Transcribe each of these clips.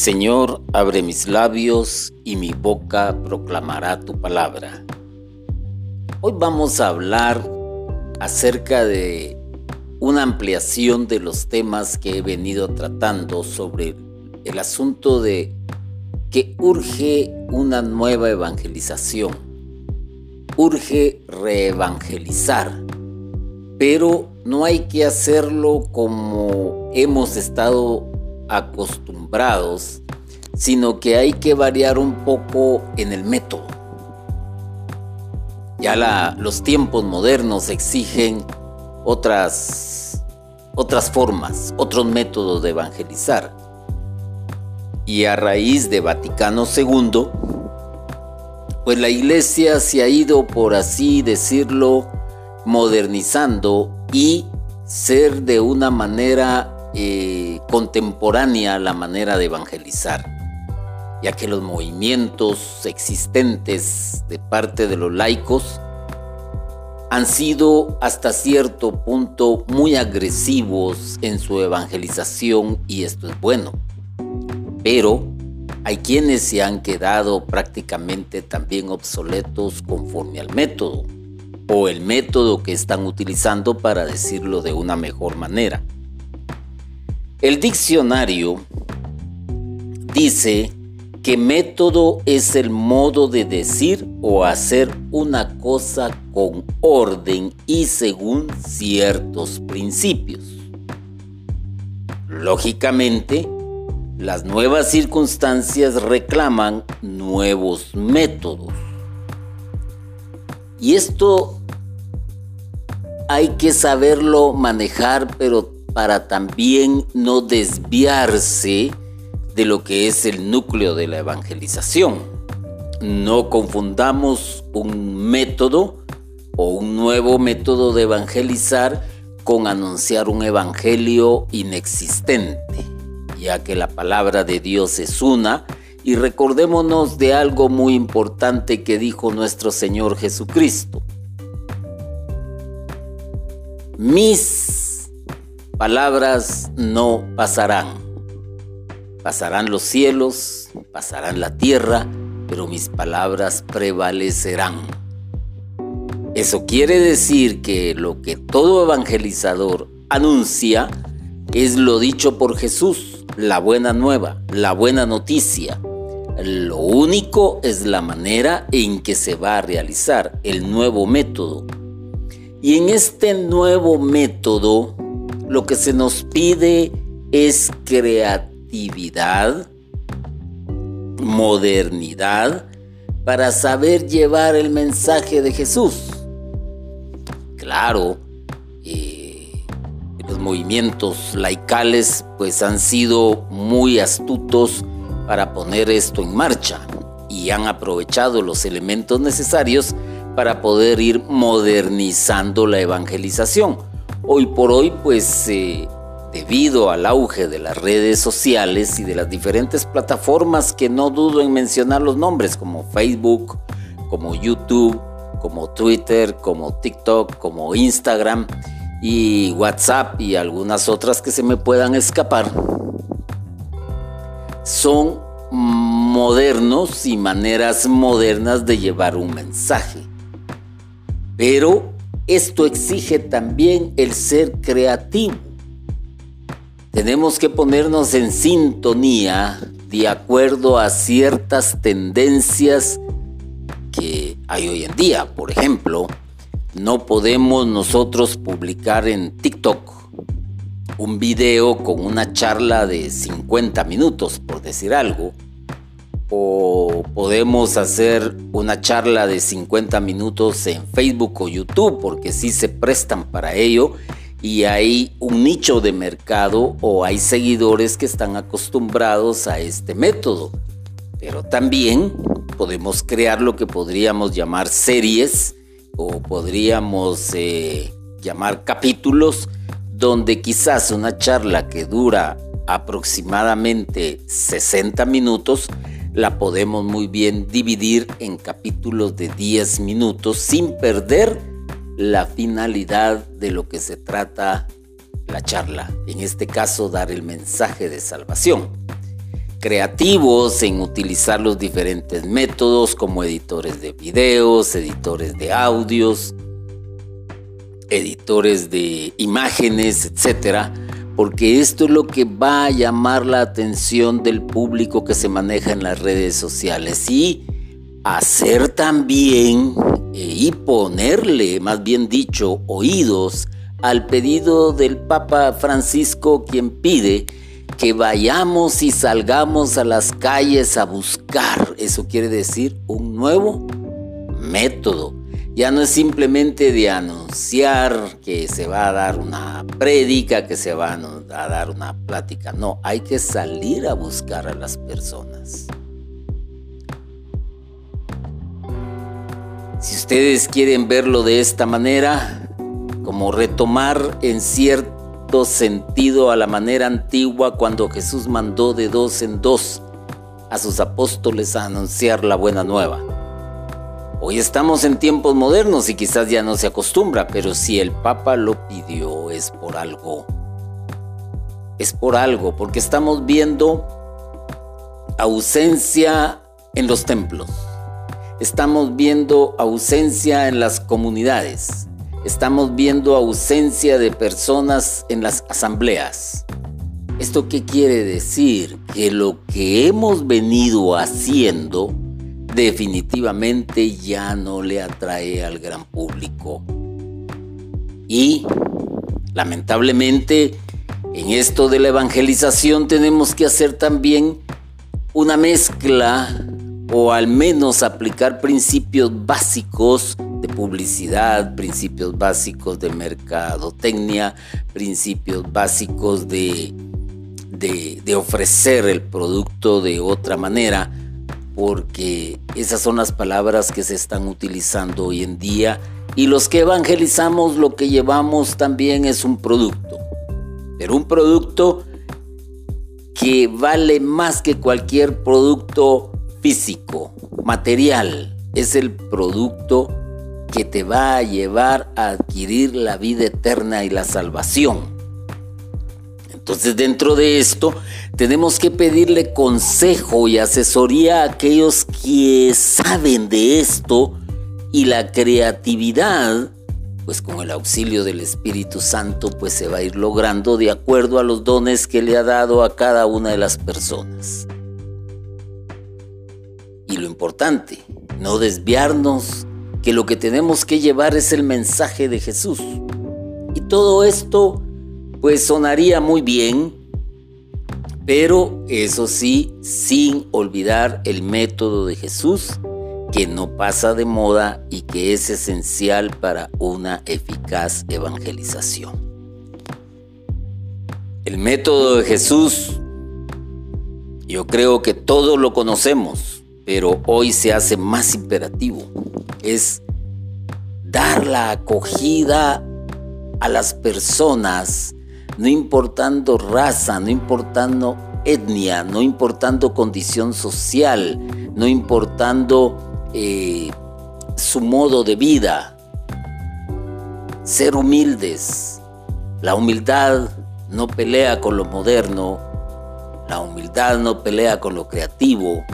Señor, abre mis labios y mi boca proclamará tu palabra. Hoy vamos a hablar acerca de una ampliación de los temas que he venido tratando sobre el asunto de que urge una nueva evangelización. Urge reevangelizar, pero no hay que hacerlo como hemos estado acostumbrados, sino que hay que variar un poco en el método. Ya los tiempos modernos exigen otras, otras formas, otros métodos de evangelizar. Y a raíz de Vaticano II, pues la iglesia se ha ido, por así decirlo, modernizando y ser de una manera eh, contemporánea la manera de evangelizar, ya que los movimientos existentes de parte de los laicos han sido hasta cierto punto muy agresivos en su evangelización y esto es bueno. Pero hay quienes se han quedado prácticamente también obsoletos conforme al método o el método que están utilizando para decirlo de una mejor manera. El diccionario dice que método es el modo de decir o hacer una cosa con orden y según ciertos principios. Lógicamente, las nuevas circunstancias reclaman nuevos métodos. Y esto hay que saberlo manejar, pero para también no desviarse de lo que es el núcleo de la evangelización. No confundamos un método o un nuevo método de evangelizar con anunciar un evangelio inexistente, ya que la palabra de Dios es una y recordémonos de algo muy importante que dijo nuestro Señor Jesucristo. Mis palabras no pasarán. Pasarán los cielos, pasarán la tierra, pero mis palabras prevalecerán. Eso quiere decir que lo que todo evangelizador anuncia es lo dicho por Jesús, la buena nueva, la buena noticia. Lo único es la manera en que se va a realizar el nuevo método. Y en este nuevo método lo que se nos pide es creatividad, modernidad, para saber llevar el mensaje de Jesús. Claro, eh, los movimientos laicales pues han sido muy astutos para poner esto en marcha y han aprovechado los elementos necesarios para poder ir modernizando la evangelización Hoy por hoy, pues eh, debido al auge de las redes sociales y de las diferentes plataformas que no dudo en mencionar los nombres, como Facebook, como YouTube, como Twitter, como TikTok, como Instagram y WhatsApp y algunas otras que se me puedan escapar, son modernos y maneras modernas de llevar un mensaje. Pero esto exige también el ser creativo. Tenemos que ponernos en sintonía de acuerdo a ciertas tendencias que hay hoy en día. Por ejemplo, no podemos nosotros publicar en TikTok un video con una charla de 50 minutos, por decir algo, o podemos hacer una charla de 50 minutos en Facebook o YouTube porque sí se prestan para ello y hay un nicho de mercado o hay seguidores que están acostumbrados a este método. Pero también podemos crear lo que podríamos llamar series o podríamos eh, llamar capítulos donde quizás una charla que dura aproximadamente 60 minutos la podemos muy bien dividir en capítulos de 10 minutos sin perder la finalidad de lo que se trata la charla, en este caso dar el mensaje de salvación. creativos en utilizar los diferentes métodos como editores de videos, editores de audios, editores de imágenes, etcétera, porque esto es lo que va a llamar la atención del público que se maneja en las redes sociales y hacer también eh, y ponerle, más bien dicho, oídos al pedido del Papa Francisco, quien pide que vayamos y salgamos a las calles a buscar. Eso quiere decir un nuevo método. Ya no es simplemente de anunciar que se va a dar una prédica, que se va a dar una plática. No, hay que salir a buscar a las personas. Si ustedes quieren verlo de esta manera, como retomar en cierto sentido a la manera antigua cuando Jesús mandó de dos en dos a sus apóstoles a anunciar la buena nueva. Hoy estamos en tiempos modernos y quizás ya no se acostumbra, pero si el Papa lo pidió es por algo. Es por algo, porque estamos viendo ausencia en los templos estamos viendo ausencia en las comunidades, estamos viendo ausencia de personas en las asambleas. ¿Esto qué quiere decir? Que lo que hemos venido haciendo definitivamente ya no le atrae al gran público. Y lamentablemente en esto de la evangelización tenemos que hacer también una mezcla o al menos aplicar principios básicos de publicidad, principios básicos de mercadotecnia, principios básicos de, de, ofrecer el producto de otra manera, porque esas son las palabras que se están utilizando hoy en día. Y los que evangelizamos lo que llevamos también es un producto, pero un producto que vale más que cualquier producto físico, material, es el producto que te va a llevar a adquirir la vida eterna y la salvación. Entonces dentro de esto tenemos que pedirle consejo y asesoría a aquellos que saben de esto y la creatividad, pues con el auxilio del Espíritu Santo, pues se va a ir logrando de acuerdo a los dones que le ha dado a cada una de las personas. Y lo importante, no desviarnos, que lo que tenemos que llevar es el mensaje de Jesús. Y todo esto pues sonaría muy bien, pero eso sí, sin olvidar el método de Jesús, que no pasa de moda y que es esencial para una eficaz evangelización. El método de Jesús, yo creo que todos lo conocemos pero hoy se hace más imperativo. Es dar la acogida a las personas, no importando raza, no importando etnia, no importando condición social, no importando eh, su modo de vida. Ser humildes. La humildad no pelea con lo moderno, la humildad no pelea con lo creativo,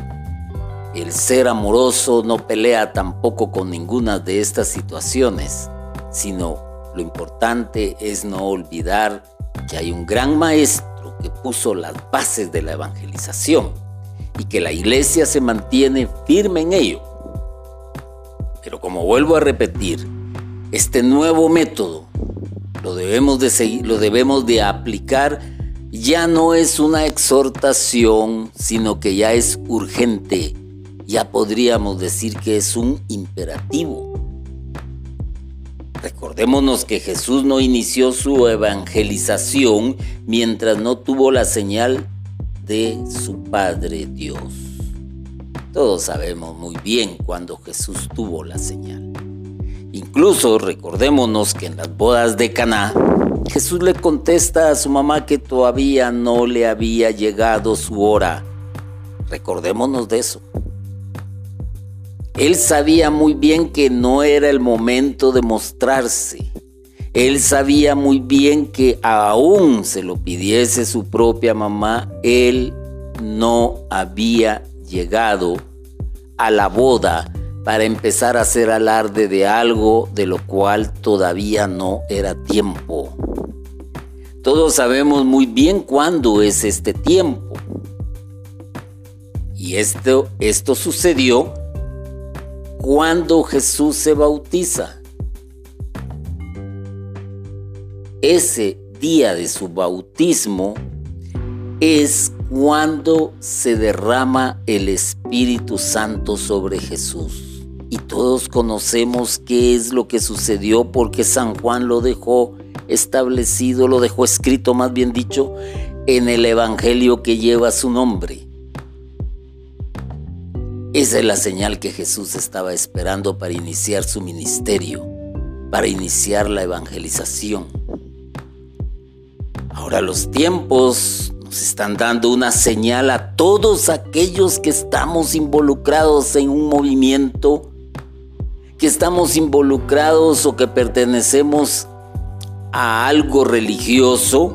el ser amoroso no pelea tampoco con ninguna de estas situaciones, sino lo importante es no olvidar que hay un gran maestro que puso las bases de la evangelización y que la iglesia se mantiene firme en ello. Pero como vuelvo a repetir, este nuevo método lo debemos de seguir, lo debemos de aplicar ya no es una exhortación, sino que ya es urgente ya podríamos decir que es un imperativo. Recordémonos que Jesús no inició su evangelización mientras no tuvo la señal de su Padre Dios. Todos sabemos muy bien cuando Jesús tuvo la señal. Incluso recordémonos que en las bodas de Caná, Jesús le contesta a su mamá que todavía no le había llegado su hora. Recordémonos de eso. Él sabía muy bien que no era el momento de mostrarse. Él sabía muy bien que aún se lo pidiese su propia mamá, él no había llegado a la boda para empezar a hacer alarde de algo de lo cual todavía no era tiempo. Todos sabemos muy bien cuándo es este tiempo. Y esto, esto sucedió cuando Jesús se bautiza. Ese día de su bautismo es cuando se derrama el Espíritu Santo sobre Jesús. Y todos conocemos qué es lo que sucedió porque San Juan lo dejó establecido, lo dejó escrito más bien dicho, en el Evangelio que lleva su nombre. Esa es la señal que Jesús estaba esperando para iniciar su ministerio, para iniciar la evangelización. Ahora los tiempos nos están dando una señal a todos aquellos que estamos involucrados en un movimiento, que estamos involucrados o que pertenecemos a algo religioso,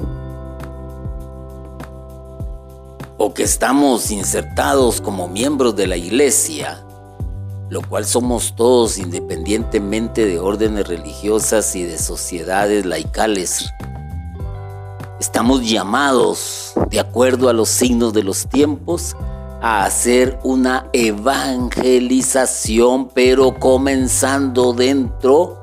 o que estamos insertados como miembros de la iglesia, lo cual somos todos independientemente de órdenes religiosas y de sociedades laicales Estamos llamados, de acuerdo a los signos de los tiempos, a hacer una evangelización, pero comenzando dentro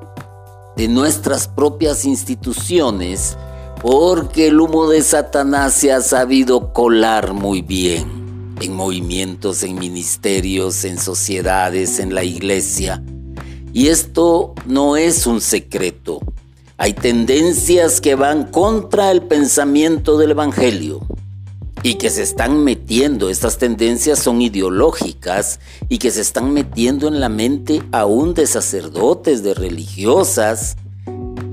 de nuestras propias instituciones, porque el humo de Satanás se ha sabido colar muy bien en movimientos, en ministerios, en sociedades, en la iglesia. Y esto no es un secreto. Hay tendencias que van contra el pensamiento del Evangelio y que se están metiendo, estas tendencias son ideológicas y que se están metiendo en la mente aún de sacerdotes, de religiosas,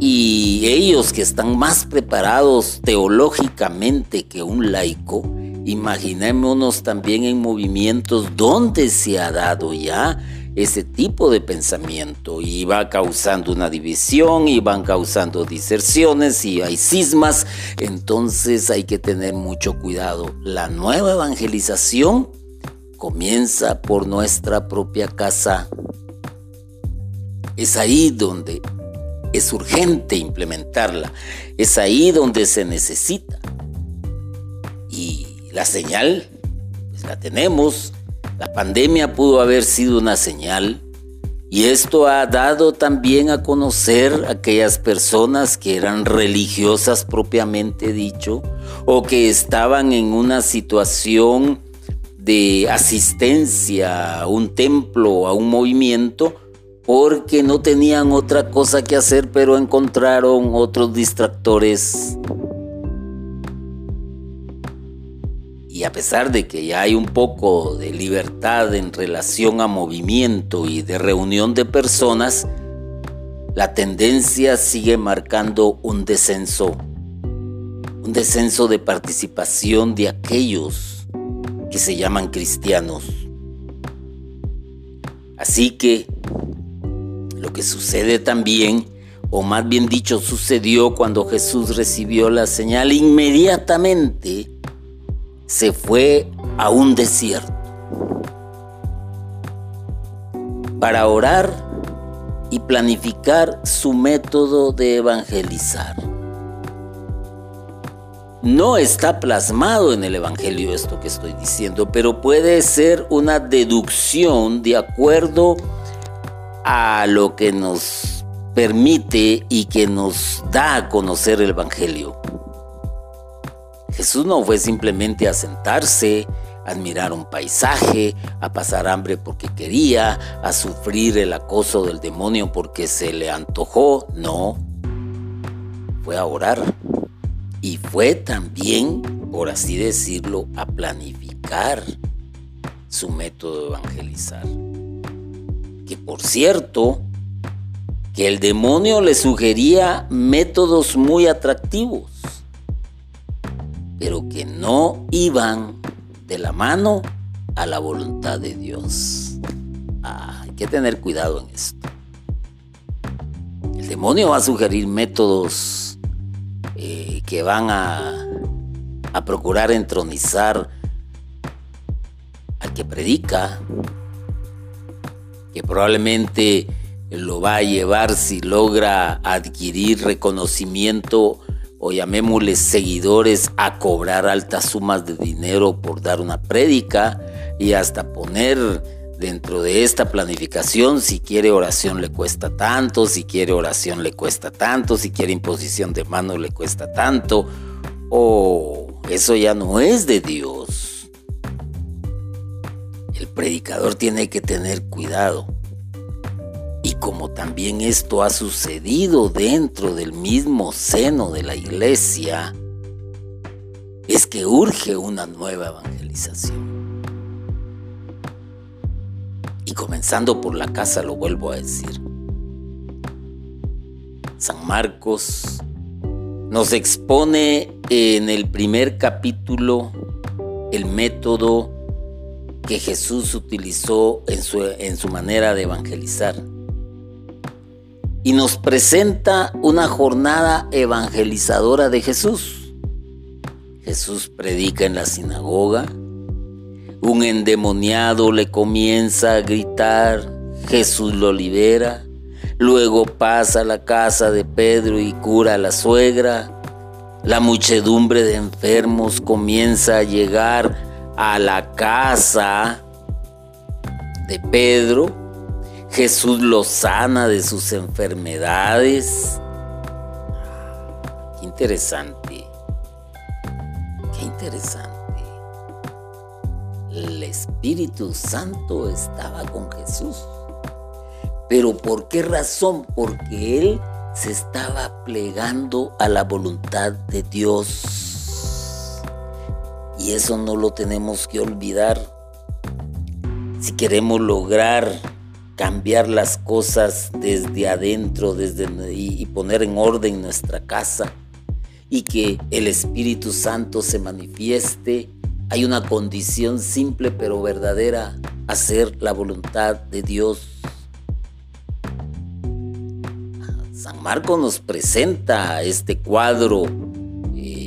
y ellos que están más preparados teológicamente que un laico, imaginémonos también en movimientos donde se ha dado ya ese tipo de pensamiento y va causando una división y van causando diserciones y hay cismas, entonces hay que tener mucho cuidado. La nueva evangelización comienza por nuestra propia casa. Es ahí donde es urgente implementarla, es ahí donde se necesita. Y la señal, pues la tenemos, la pandemia pudo haber sido una señal. Y esto ha dado también a conocer a aquellas personas que eran religiosas propiamente dicho o que estaban en una situación de asistencia a un templo, a un movimiento, porque no tenían otra cosa que hacer, pero encontraron otros distractores Y a pesar de que ya hay un poco de libertad en relación a movimiento y de reunión de personas, la tendencia sigue marcando un descenso, un descenso de participación de aquellos que se llaman cristianos. Así que lo que sucede también, o más bien dicho sucedió cuando Jesús recibió la señal, inmediatamente se fue a un desierto para orar y planificar su método de evangelizar. No está plasmado en el Evangelio esto que estoy diciendo, pero puede ser una deducción de acuerdo a lo que nos permite y que nos da a conocer el Evangelio. Jesús no fue simplemente a sentarse, a admirar un paisaje, a pasar hambre porque quería, a sufrir el acoso del demonio porque se le antojó, no. Fue a orar y fue también, por así decirlo, a planificar su método de evangelizar. Que por cierto, que el demonio le sugería métodos muy atractivos pero que no iban de la mano a la voluntad de Dios. Ah, hay que tener cuidado en esto. El demonio va a sugerir métodos eh, que van a, a procurar entronizar que predica, que probablemente lo va a llevar si logra adquirir reconocimiento o llamémosle seguidores a cobrar altas sumas de dinero por dar una prédica y hasta poner dentro de esta planificación si quiere oración le cuesta tanto, si quiere oración le cuesta tanto, si quiere imposición de mano le cuesta tanto o eso ya no es de Dios. Predicador tiene que tener cuidado y como también esto ha sucedido dentro del mismo seno de la iglesia, es que urge una nueva evangelización. Y comenzando por la casa, lo vuelvo a decir. San Marcos nos expone en el primer capítulo el método que Jesús utilizó en su, manera de evangelizar y nos presenta una jornada evangelizadora de Jesús. Jesús predica en la sinagoga, un endemoniado le comienza a gritar, Jesús lo libera, luego pasa a la casa de Pedro y cura a la suegra, la muchedumbre de enfermos comienza a llegar a la casa de Pedro Jesús lo sana de sus enfermedades. Qué interesante. Qué interesante. El Espíritu Santo estaba con Jesús. Pero ¿por qué razón? Porque Él se estaba plegando a la voluntad de Dios. Y eso no lo tenemos que olvidar. Si queremos lograr cambiar las cosas desde adentro desde, y, poner en orden nuestra casa y que el Espíritu Santo se manifieste, hay una condición simple pero verdadera, hacer la voluntad de Dios. San Marcos nos presenta este cuadro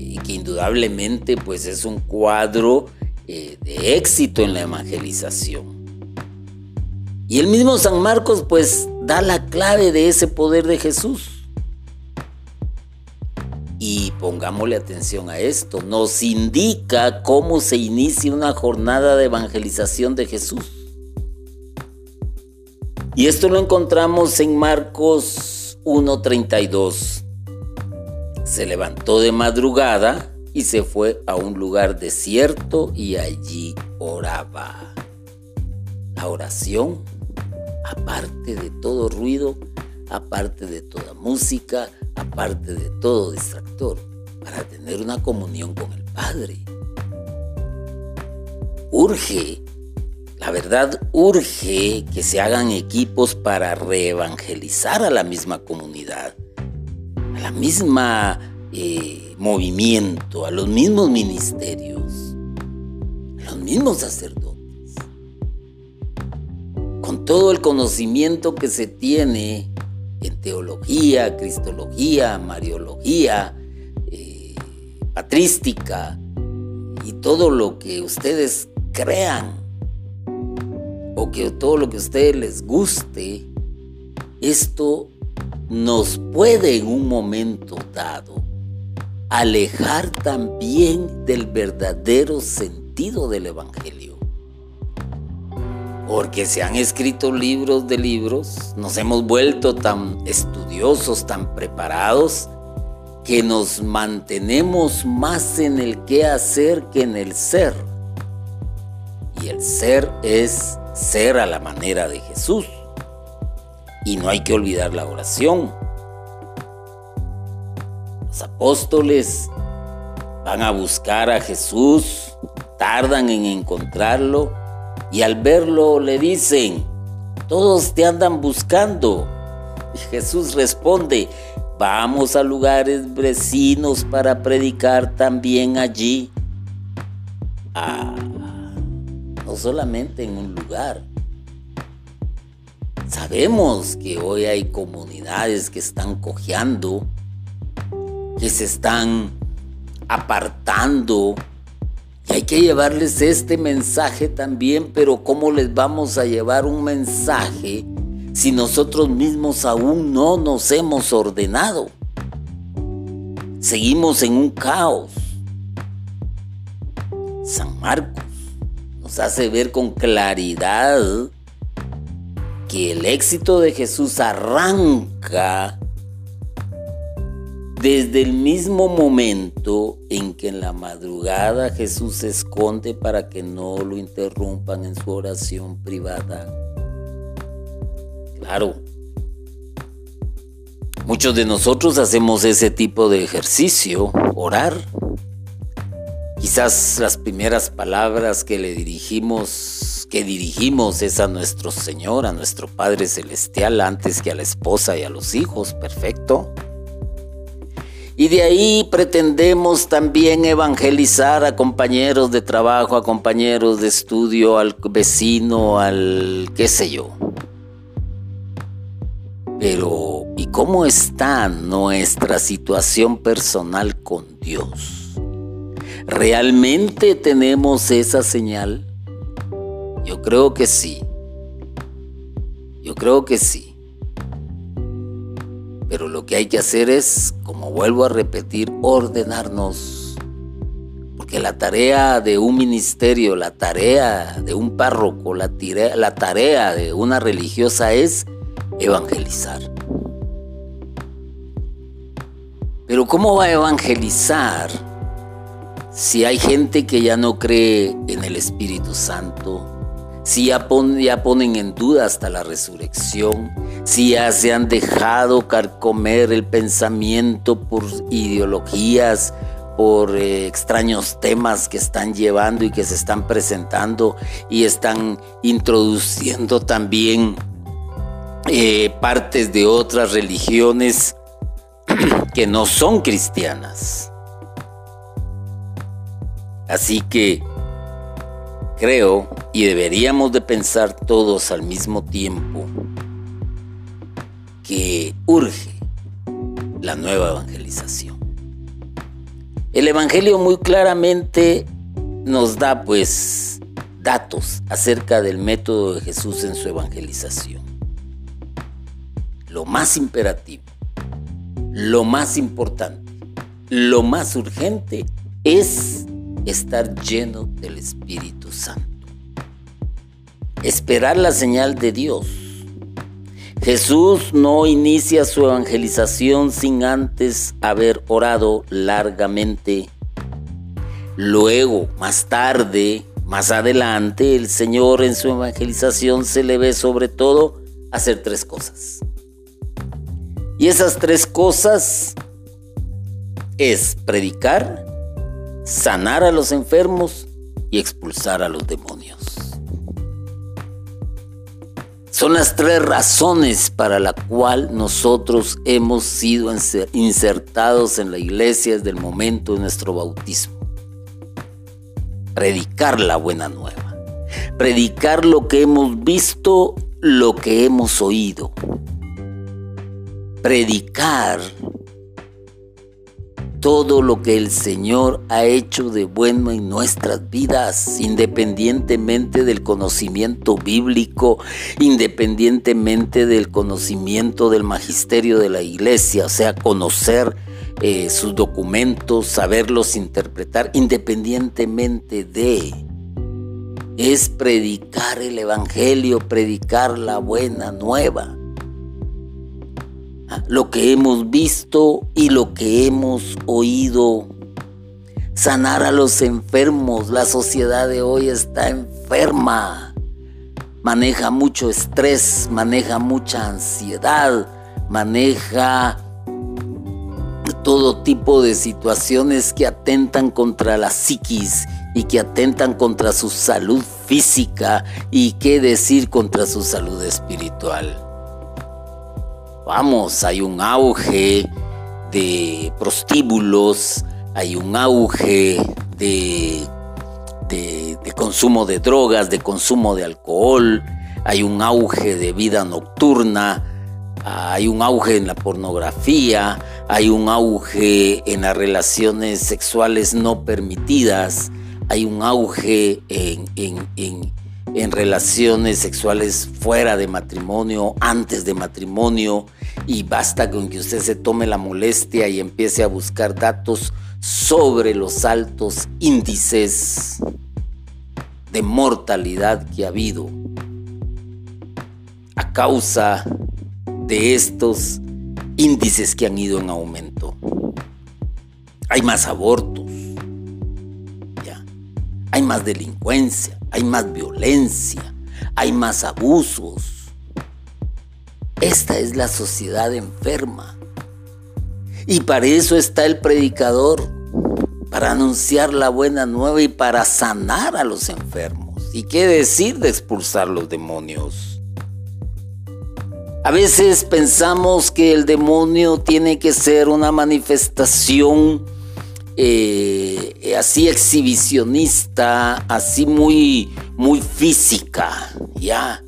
eh, que indudablemente pues es un cuadro eh, de éxito en la evangelización. Y el mismo San Marcos pues da la clave de ese poder de Jesús. Y pongámosle atención a esto, nos indica cómo se inicia una jornada de evangelización de Jesús. Y esto lo encontramos en Marcos 1.32. Se levantó de madrugada y se fue a un lugar desierto y allí oraba. La oración aparte de todo ruido, aparte de toda música, aparte de todo distractor, para tener una comunión con el Padre. Urge, la verdad urge que se hagan equipos para reevangelizar a la misma comunidad, a la misma eh, movimiento, a los mismos ministerios, a los mismos sacerdotes todo el conocimiento que se tiene en teología, cristología, mariología, eh, patrística y todo lo que ustedes crean o que todo lo que a ustedes les guste, esto nos puede en un momento dado alejar también del verdadero sentido del Evangelio porque se han escrito libros de libros, nos hemos vuelto tan estudiosos, tan preparados, que nos mantenemos más en el qué hacer que en el ser. Y el ser es ser a la manera de Jesús. Y no hay que olvidar la oración. Los apóstoles van a buscar a Jesús, tardan en encontrarlo y al verlo le dicen, todos te andan buscando. Y Jesús responde, vamos a lugares vecinos para predicar también allí. Ah, no solamente en un lugar. Sabemos que hoy hay comunidades que están cojeando, que se están apartando Y hay que llevarles este mensaje también, pero ¿cómo les vamos a llevar un mensaje si nosotros mismos aún no nos hemos ordenado? Seguimos en un caos. San Marcos nos hace ver con claridad que el éxito de Jesús arranca desde el mismo momento en que en la madrugada Jesús se esconde para que no lo interrumpan en su oración privada. Claro, muchos de nosotros hacemos ese tipo de ejercicio, orar. Quizás las primeras palabras que le dirigimos, que dirigimos es a nuestro Señor, a nuestro Padre Celestial, antes que a la esposa y a los hijos, perfecto. Y de ahí pretendemos también evangelizar a compañeros de trabajo, a compañeros de estudio, al vecino, al qué sé yo. Pero, ¿y cómo está nuestra situación personal con Dios? ¿Realmente tenemos esa señal? Yo creo que sí. Yo creo que sí. Pero lo que hay que hacer es, como vuelvo a repetir, ordenarnos. Porque la tarea de un ministerio, la tarea de un párroco, la, la tarea de una religiosa es evangelizar. Pero ¿cómo va a evangelizar si hay gente que ya no cree en el Espíritu Santo? Si ya, ya ponen en duda hasta la resurrección, si ya se han dejado carcomer el pensamiento por ideologías, por eh, extraños temas que están llevando y que se están presentando y están introduciendo también eh, partes de otras religiones que no son cristianas. Así que creo y deberíamos de pensar todos al mismo tiempo que urge la nueva evangelización. El Evangelio muy claramente nos da pues datos acerca del método de Jesús en su evangelización. Lo más imperativo, lo más importante, lo más urgente es estar lleno del Espíritu Santo. Esperar la señal de Dios Jesús no inicia su evangelización sin antes haber orado largamente. Luego, más tarde, más adelante, el Señor en su evangelización se le ve sobre todo hacer tres cosas. Y esas tres cosas es predicar, sanar a los enfermos y expulsar a los demonios. Son las tres razones para la cual nosotros hemos sido insertados en la iglesia desde el momento de nuestro bautismo. Predicar la buena nueva. Predicar lo que hemos visto, lo que hemos oído. Predicar todo lo que el Señor ha hecho de bueno en nuestras vidas, independientemente del conocimiento bíblico, independientemente del conocimiento del magisterio de la iglesia, o sea, conocer eh, sus documentos, saberlos interpretar, independientemente de... Es predicar el Evangelio, predicar la buena nueva lo que hemos visto y lo que hemos oído. Sanar a los enfermos. La sociedad de hoy está enferma. Maneja mucho estrés, maneja mucha ansiedad, maneja todo tipo de situaciones que atentan contra la psiquis y que atentan contra su salud física y qué decir contra su salud espiritual vamos, hay un auge de prostíbulos, hay un auge de, de, consumo de drogas, de consumo de alcohol, hay un auge de vida nocturna, hay un auge en la pornografía, hay un auge en las relaciones sexuales no permitidas, hay un auge en, en relaciones sexuales fuera de matrimonio, antes de matrimonio, y basta con que usted se tome la molestia y empiece a buscar datos sobre los altos índices de mortalidad que ha habido a causa de estos índices que han ido en aumento. Hay más abortos, hay más delincuencia, hay más violencia, hay más abusos. Esta es la sociedad enferma. Y para eso está el predicador, para anunciar la buena nueva y para sanar a los enfermos. ¿Y qué decir de expulsar los demonios? A veces pensamos que el demonio tiene que ser una manifestación eh, así exhibicionista, así muy, muy física, ¿ya?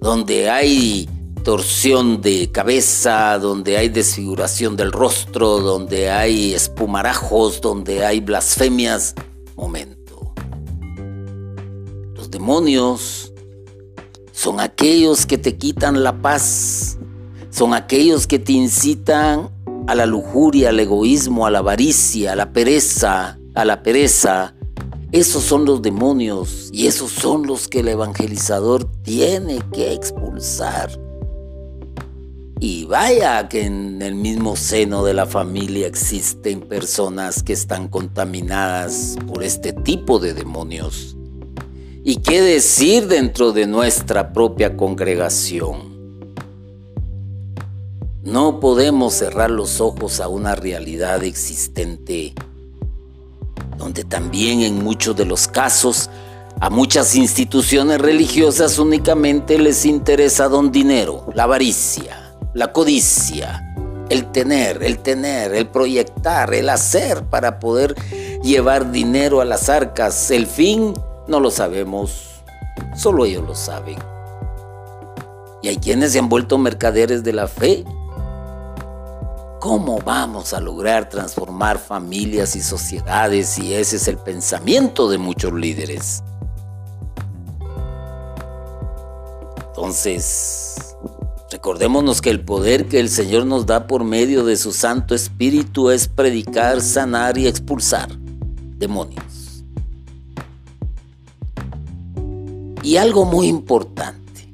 Donde hay torsión de cabeza, donde hay desfiguración del rostro, donde hay espumarajos, donde hay blasfemias. Momento. Los demonios son aquellos que te quitan la paz, son aquellos que te incitan a la lujuria, al egoísmo, a la avaricia, a la pereza, a la pereza. Esos son los demonios y esos son los que el evangelizador tiene que expulsar. Y vaya que en el mismo seno de la familia existen personas que están contaminadas por este tipo de demonios. ¿Y qué decir dentro de nuestra propia congregación? No podemos cerrar los ojos a una realidad existente, donde también en muchos de los casos a muchas instituciones religiosas únicamente les interesa don dinero, la avaricia, la codicia, el tener, el tener, el proyectar, el hacer para poder llevar dinero a las arcas. El fin no lo sabemos, solo ellos lo saben. Y hay quienes se han vuelto mercaderes de la fe ¿Cómo vamos a lograr transformar familias y sociedades si ese es el pensamiento de muchos líderes? Entonces, recordémonos que el poder que el Señor nos da por medio de su Santo Espíritu es predicar, sanar y expulsar demonios. Y algo muy importante,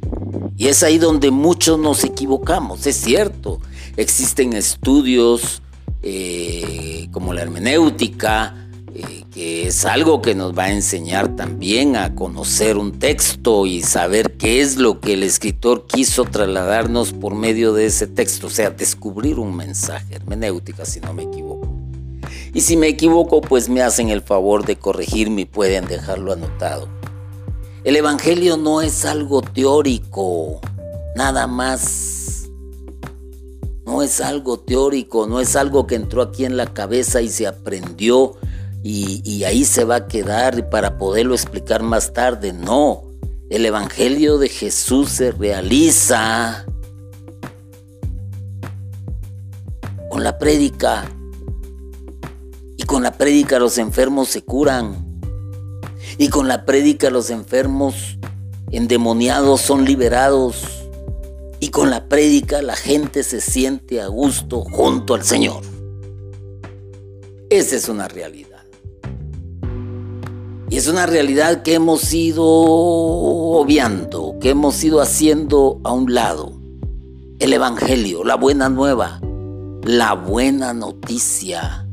y es ahí donde muchos nos equivocamos, es cierto, Existen estudios eh, como la hermenéutica, eh, que es algo que nos va a enseñar también a conocer un texto y saber qué es lo que el escritor quiso trasladarnos por medio de ese texto, o sea, descubrir un mensaje, hermenéutica si no me equivoco. Y si me equivoco, pues me hacen el favor de corregirme y pueden dejarlo anotado. El Evangelio no es algo teórico, nada más no es algo teórico, no es algo que entró aquí en la cabeza y se aprendió y, ahí se va a quedar para poderlo explicar más tarde. No, el Evangelio de Jesús se realiza con la prédica. Y con la prédica los enfermos se curan. Y con la prédica los enfermos endemoniados son liberados y con la prédica la gente se siente a gusto junto al Señor. Esa es una realidad. Y es una realidad que hemos ido obviando, que hemos ido haciendo a un lado. El Evangelio, la buena nueva, la buena noticia.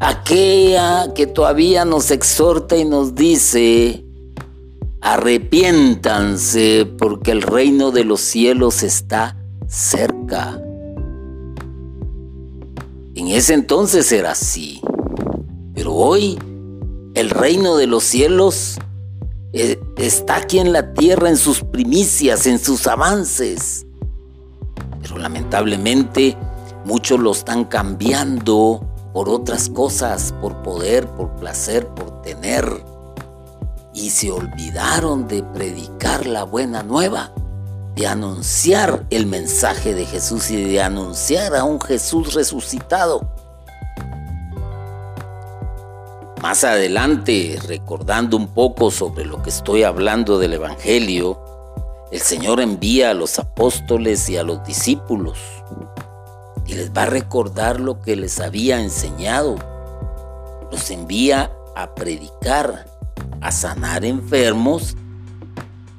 Aquella que todavía nos exhorta y nos dice, Arrepiéntanse porque el reino de los cielos está cerca. En ese entonces era así, pero hoy el reino de los cielos eh, está aquí en la tierra en sus primicias, en sus avances. Pero lamentablemente muchos lo están cambiando por otras cosas, por poder, por placer, por tener y se olvidaron de predicar la buena nueva, de anunciar el mensaje de Jesús y de anunciar a un Jesús resucitado. Más adelante, recordando un poco sobre lo que estoy hablando del Evangelio, el Señor envía a los apóstoles y a los discípulos y les va a recordar lo que les había enseñado. Los envía a predicar, a sanar enfermos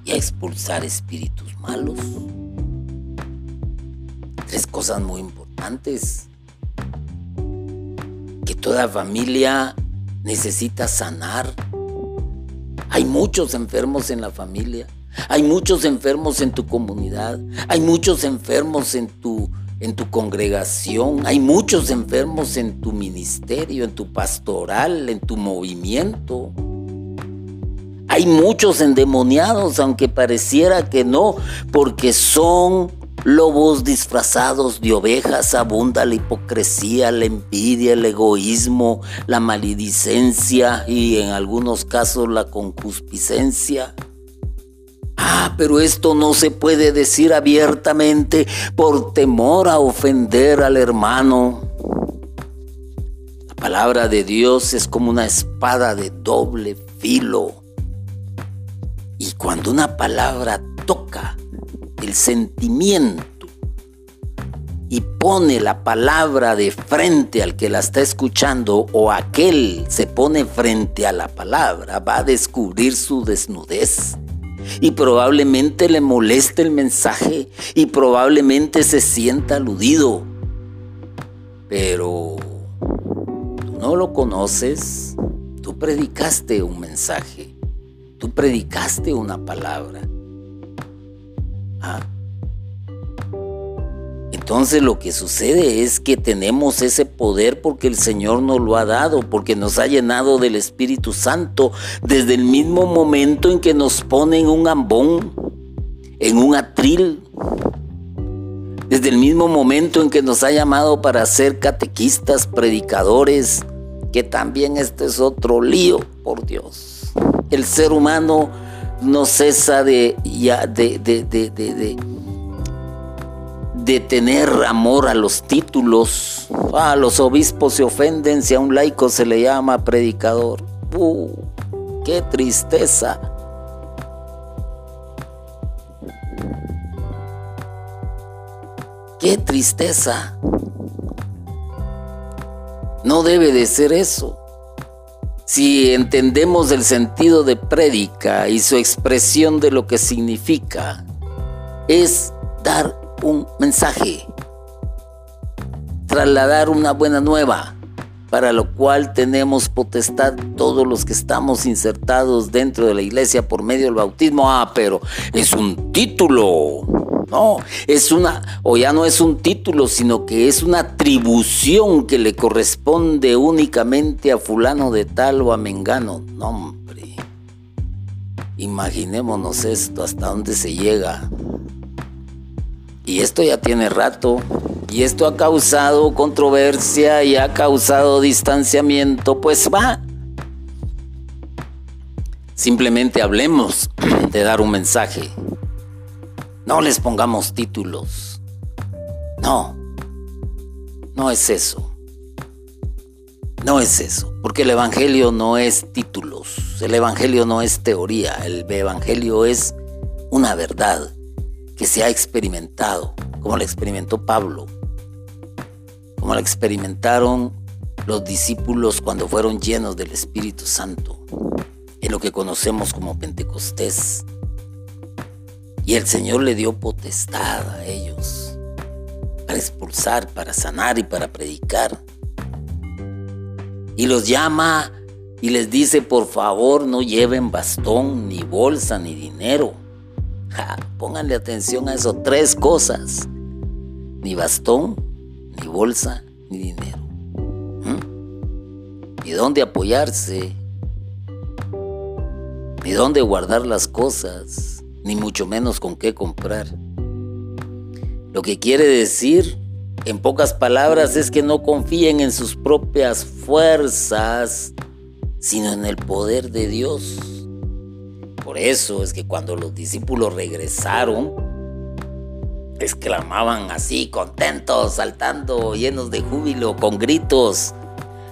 y a expulsar espíritus malos. Tres cosas muy importantes que toda familia necesita sanar. Hay muchos enfermos en la familia, hay muchos enfermos en tu comunidad, hay muchos enfermos en tu en tu congregación, hay muchos enfermos en tu ministerio, en tu pastoral, en tu movimiento. Hay muchos endemoniados, aunque pareciera que no, porque son lobos disfrazados de ovejas. Abunda la hipocresía, la envidia, el egoísmo, la maledicencia y en algunos casos la concupiscencia. Ah, pero esto no se puede decir abiertamente por temor a ofender al hermano. La palabra de Dios es como una espada de doble filo. Cuando una palabra toca el sentimiento y pone la palabra de frente al que la está escuchando o aquel se pone frente a la palabra, va a descubrir su desnudez y probablemente le moleste el mensaje y probablemente se sienta aludido. Pero tú no lo conoces, tú predicaste un mensaje, tú predicaste una palabra. Ah. Entonces lo que sucede es que tenemos ese poder porque el Señor nos lo ha dado, porque nos ha llenado del Espíritu Santo desde el mismo momento en que nos pone en un ambón, en un atril, desde el mismo momento en que nos ha llamado para ser catequistas, predicadores, que también este es otro lío, por Dios. El ser humano no cesa de, de, de, de, tener amor a los títulos. A los obispos se ofenden si a un laico se le llama predicador. Uh, ¡Qué tristeza! ¡Qué tristeza! No debe de ser eso. Si entendemos el sentido de prédica y su expresión de lo que significa, es dar un mensaje, trasladar una buena nueva, para lo cual tenemos potestad todos los que estamos insertados dentro de la iglesia por medio del bautismo. Ah, pero es un título. No, es una, o ya no es un título, sino que es una atribución que le corresponde únicamente a fulano de tal o a mengano. No, hombre. Imaginémonos esto, hasta dónde se llega. Y esto ya tiene rato. Y esto ha causado controversia y ha causado distanciamiento. Pues va. Simplemente hablemos de dar un mensaje. No les pongamos títulos. No. No es eso. No es eso. Porque el Evangelio no es títulos. El Evangelio no es teoría. El Evangelio es una verdad que se ha experimentado, como lo experimentó Pablo, como lo experimentaron los discípulos cuando fueron llenos del Espíritu Santo, en lo que conocemos como Pentecostés. Y el Señor le dio potestad a ellos para expulsar, para sanar y para predicar. Y los llama y les dice, por favor, no lleven bastón, ni bolsa, ni dinero pónganle atención a eso. Tres cosas. Ni bastón, ni bolsa, ni dinero. ¿Mm? Ni dónde apoyarse. Ni dónde guardar las cosas. Ni mucho menos con qué comprar. Lo que quiere decir, en pocas palabras, es que no confíen en sus propias fuerzas, sino en el poder de Dios. Por eso es que cuando los discípulos regresaron, exclamaban así, contentos, saltando, llenos de júbilo, con gritos.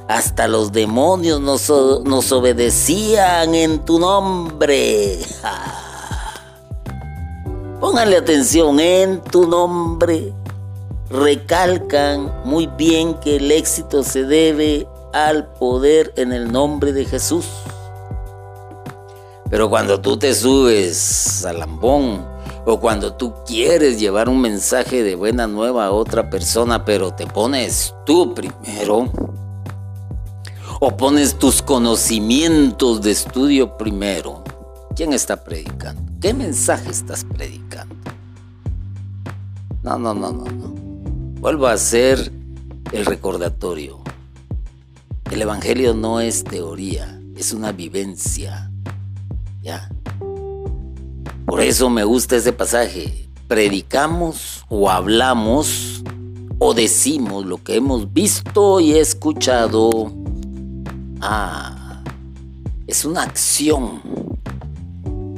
hasta los demonios nos, nos obedecían en tu nombre. Pónganle atención, en tu nombre. Recalcan muy bien que el éxito se debe al poder en el nombre de Jesús. Pero cuando tú te subes al o cuando tú quieres llevar un mensaje de buena nueva a otra persona, pero te pones tú primero, o pones tus conocimientos de estudio primero, ¿quién está predicando? ¿Qué mensaje estás predicando? No, no, no, no, no. Vuelvo a hacer el recordatorio. El Evangelio no es teoría, es una vivencia. ¿Ya? Por eso me gusta ese pasaje. Predicamos o hablamos o decimos lo que hemos visto y escuchado. Ah, es una acción.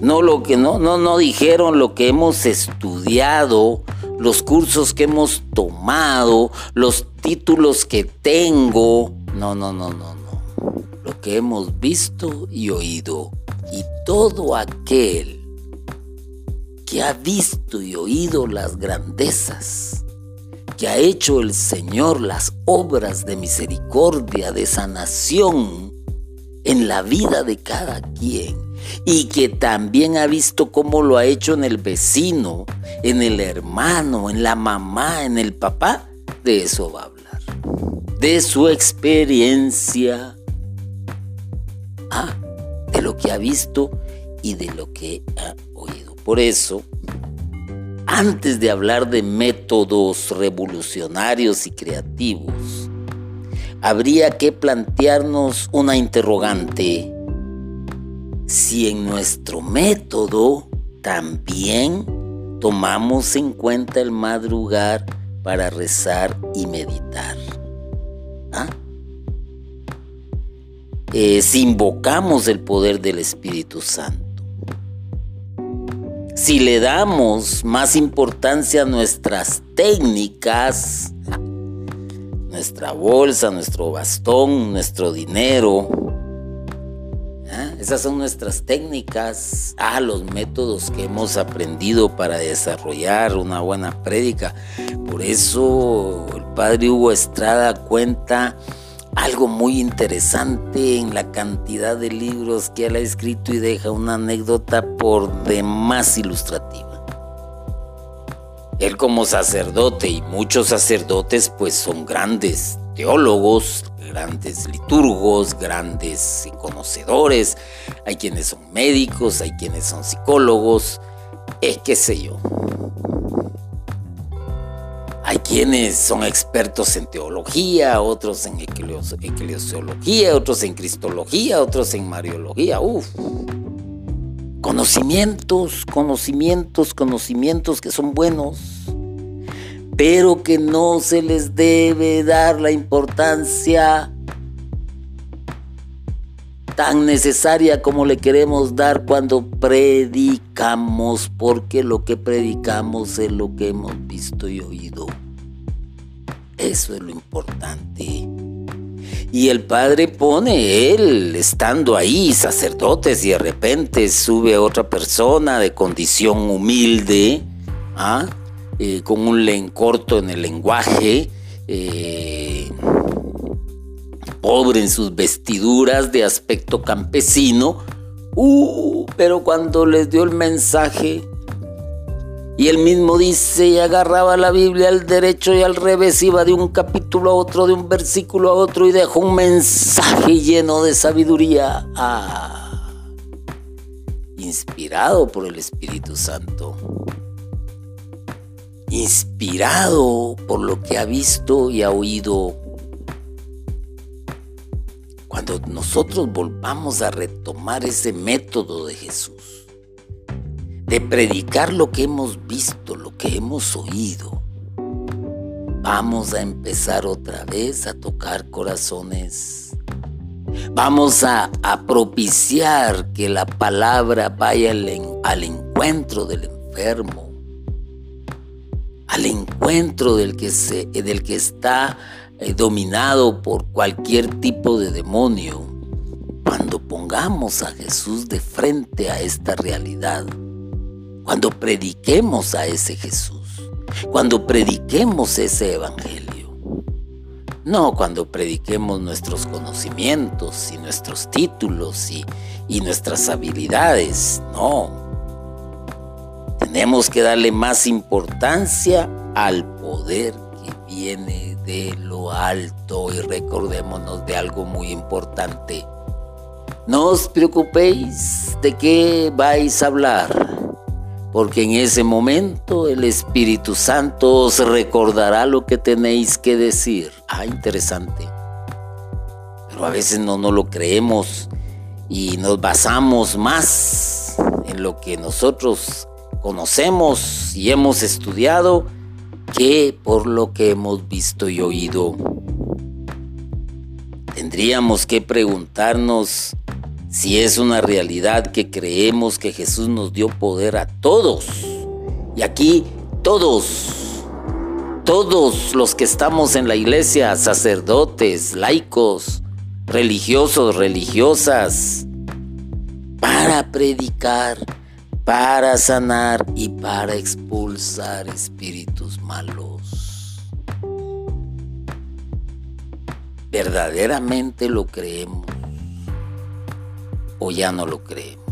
No lo que no, no, no dijeron lo que hemos estudiado, los cursos que hemos tomado, los títulos que tengo. No, no, no, no, no. Lo que hemos visto y oído. Y todo aquel que ha visto y oído las grandezas que ha hecho el Señor, las obras de misericordia, de sanación en la vida de cada quien y que también ha visto cómo lo ha hecho en el vecino, en el hermano, en la mamá, en el papá, de eso va a hablar de su experiencia, ah, de lo que ha visto y de lo que ha oído. Por eso, antes de hablar de métodos revolucionarios y creativos, habría que plantearnos una interrogante. Si en nuestro método también tomamos en cuenta el madrugar para rezar y meditar. ¿Ah? Eh, si invocamos el poder del Espíritu Santo, si le damos más importancia a nuestras técnicas, nuestra bolsa, nuestro bastón, nuestro dinero, ¿ah? esas son nuestras técnicas, ah, los métodos que hemos aprendido para desarrollar una buena prédica. Por eso el padre Hugo Estrada cuenta algo muy interesante en la cantidad de libros que él ha escrito y deja una anécdota por demás ilustrativa. Él como sacerdote y muchos sacerdotes pues son grandes teólogos, grandes liturgos, grandes conocedores, hay quienes son médicos, hay quienes son psicólogos, es qué sé yo. Hay quienes son expertos en teología, otros en eclesiología, otros en cristología, otros en mariología. Uf. Conocimientos, conocimientos, conocimientos que son buenos, pero que no se les debe dar la importancia tan necesaria como le queremos dar cuando predicamos, porque lo que predicamos es lo que hemos visto y oído. Eso es lo importante. Y el Padre pone, él estando ahí, sacerdotes, y de repente sube otra persona de condición humilde, ¿ah? Eh, con un len corto en el lenguaje, eh, pobre en sus vestiduras de aspecto campesino, uh, pero cuando les dio el mensaje, y él mismo dice, y agarraba la Biblia al derecho y al revés, iba de un capítulo a otro, de un versículo a otro, y dejó un mensaje lleno de sabiduría. Ah, inspirado por el Espíritu Santo. Inspirado por lo que ha visto y ha oído cuando nosotros volvamos a retomar ese método de Jesús, de predicar lo que hemos visto, lo que hemos oído, vamos a empezar otra vez a tocar corazones. Vamos a, propiciar que la palabra vaya al, encuentro del enfermo, al encuentro del que, se, del que está eh, dominado por cualquier tipo de demonio, cuando pongamos a Jesús de frente a esta realidad, cuando prediquemos a ese Jesús, cuando prediquemos ese Evangelio, no cuando prediquemos nuestros conocimientos y nuestros títulos y, y nuestras habilidades, no. Tenemos que darle más importancia al poder que viene de lo alto y recordémonos de algo muy importante no os preocupéis de qué vais a hablar, porque en ese momento el Espíritu Santo os recordará lo que tenéis que decir. Ah, interesante. Pero a veces no, no lo creemos y nos basamos más en lo que nosotros conocemos y hemos estudiado que por lo que hemos visto y oído. Tendríamos que preguntarnos si es una realidad que creemos que Jesús nos dio poder a todos. Y aquí todos, todos los que estamos en la iglesia, sacerdotes, laicos, religiosos, religiosas, para predicar, para sanar y para expulsar espíritus malos. Verdaderamente lo creemos o ya no lo creemos.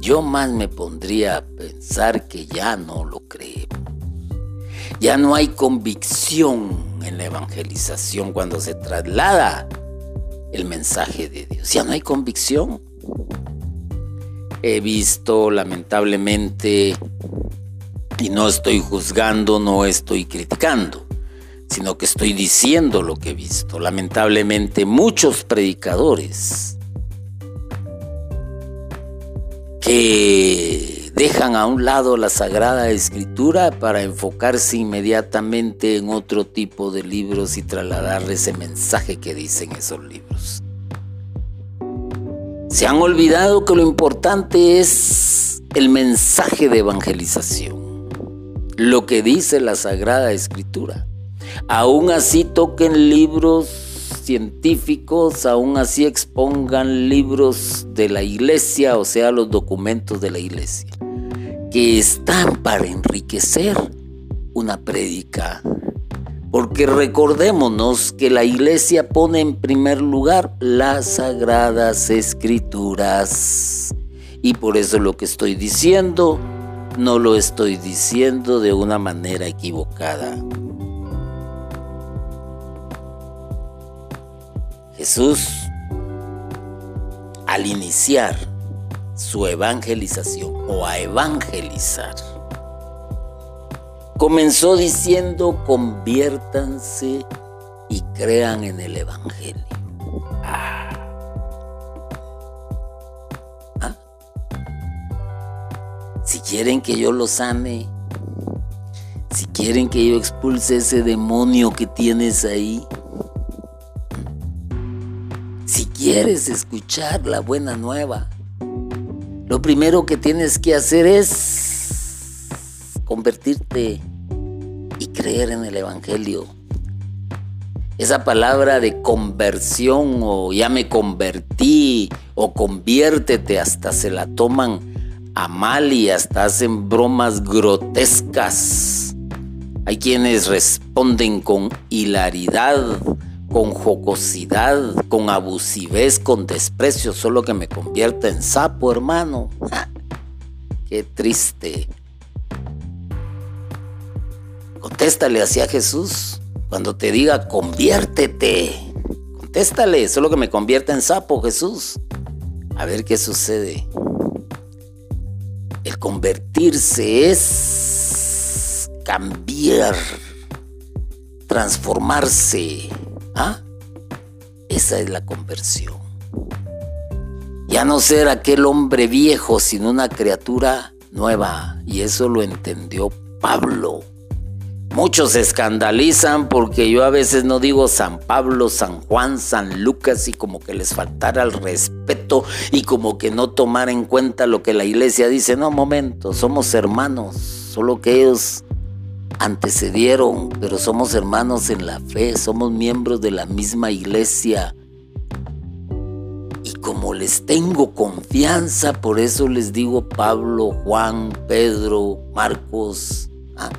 Yo más me pondría a pensar que ya no lo creemos. Ya no hay convicción en la evangelización cuando se traslada el mensaje de Dios. Ya no hay convicción. He visto lamentablemente, y no estoy juzgando, no estoy criticando, sino que estoy diciendo lo que he visto. Lamentablemente muchos predicadores que dejan a un lado la Sagrada Escritura para enfocarse inmediatamente en otro tipo de libros y trasladar ese mensaje que dicen esos libros. Se han olvidado que lo importante es el mensaje de evangelización, lo que dice la Sagrada Escritura. Aún así toquen libros científicos, aún así expongan libros de la iglesia, o sea, los documentos de la iglesia, que están para enriquecer una prédica. Porque recordémonos que la iglesia pone en primer lugar las sagradas escrituras. Y por eso lo que estoy diciendo, no lo estoy diciendo de una manera equivocada. Jesús, al iniciar su evangelización o a evangelizar, comenzó diciendo, conviértanse y crean en el Evangelio. Ah. Ah. Si quieren que yo los sane, si quieren que yo expulse ese demonio que tienes ahí, quieres escuchar la buena nueva, lo primero que tienes que hacer es convertirte creer en el Evangelio. Esa palabra de conversión o ya me convertí o conviértete hasta se la toman a mal y hasta hacen bromas grotescas. Hay quienes responden con hilaridad con jocosidad, con abusivez, con desprecio, solo que me convierta en sapo, hermano. Qué triste. Contéstale así a Jesús cuando te diga conviértete. Contéstale, solo que me convierta en sapo, Jesús. A ver qué sucede. El convertirse es cambiar, transformarse ¿Ah? Esa es la conversión. Ya no ser aquel hombre viejo, sino una criatura nueva. Y eso lo entendió Pablo. Muchos se escandalizan porque yo a veces no digo San Pablo, San Juan, San Lucas y como que les faltara el respeto y como que no tomar en cuenta lo que la iglesia dice. No, momento, somos hermanos, solo que ellos antecedieron, pero somos hermanos en la fe, somos miembros de la misma iglesia. Y como les tengo confianza, por eso les digo Pablo, Juan, Pedro, Marcos. ¿ah?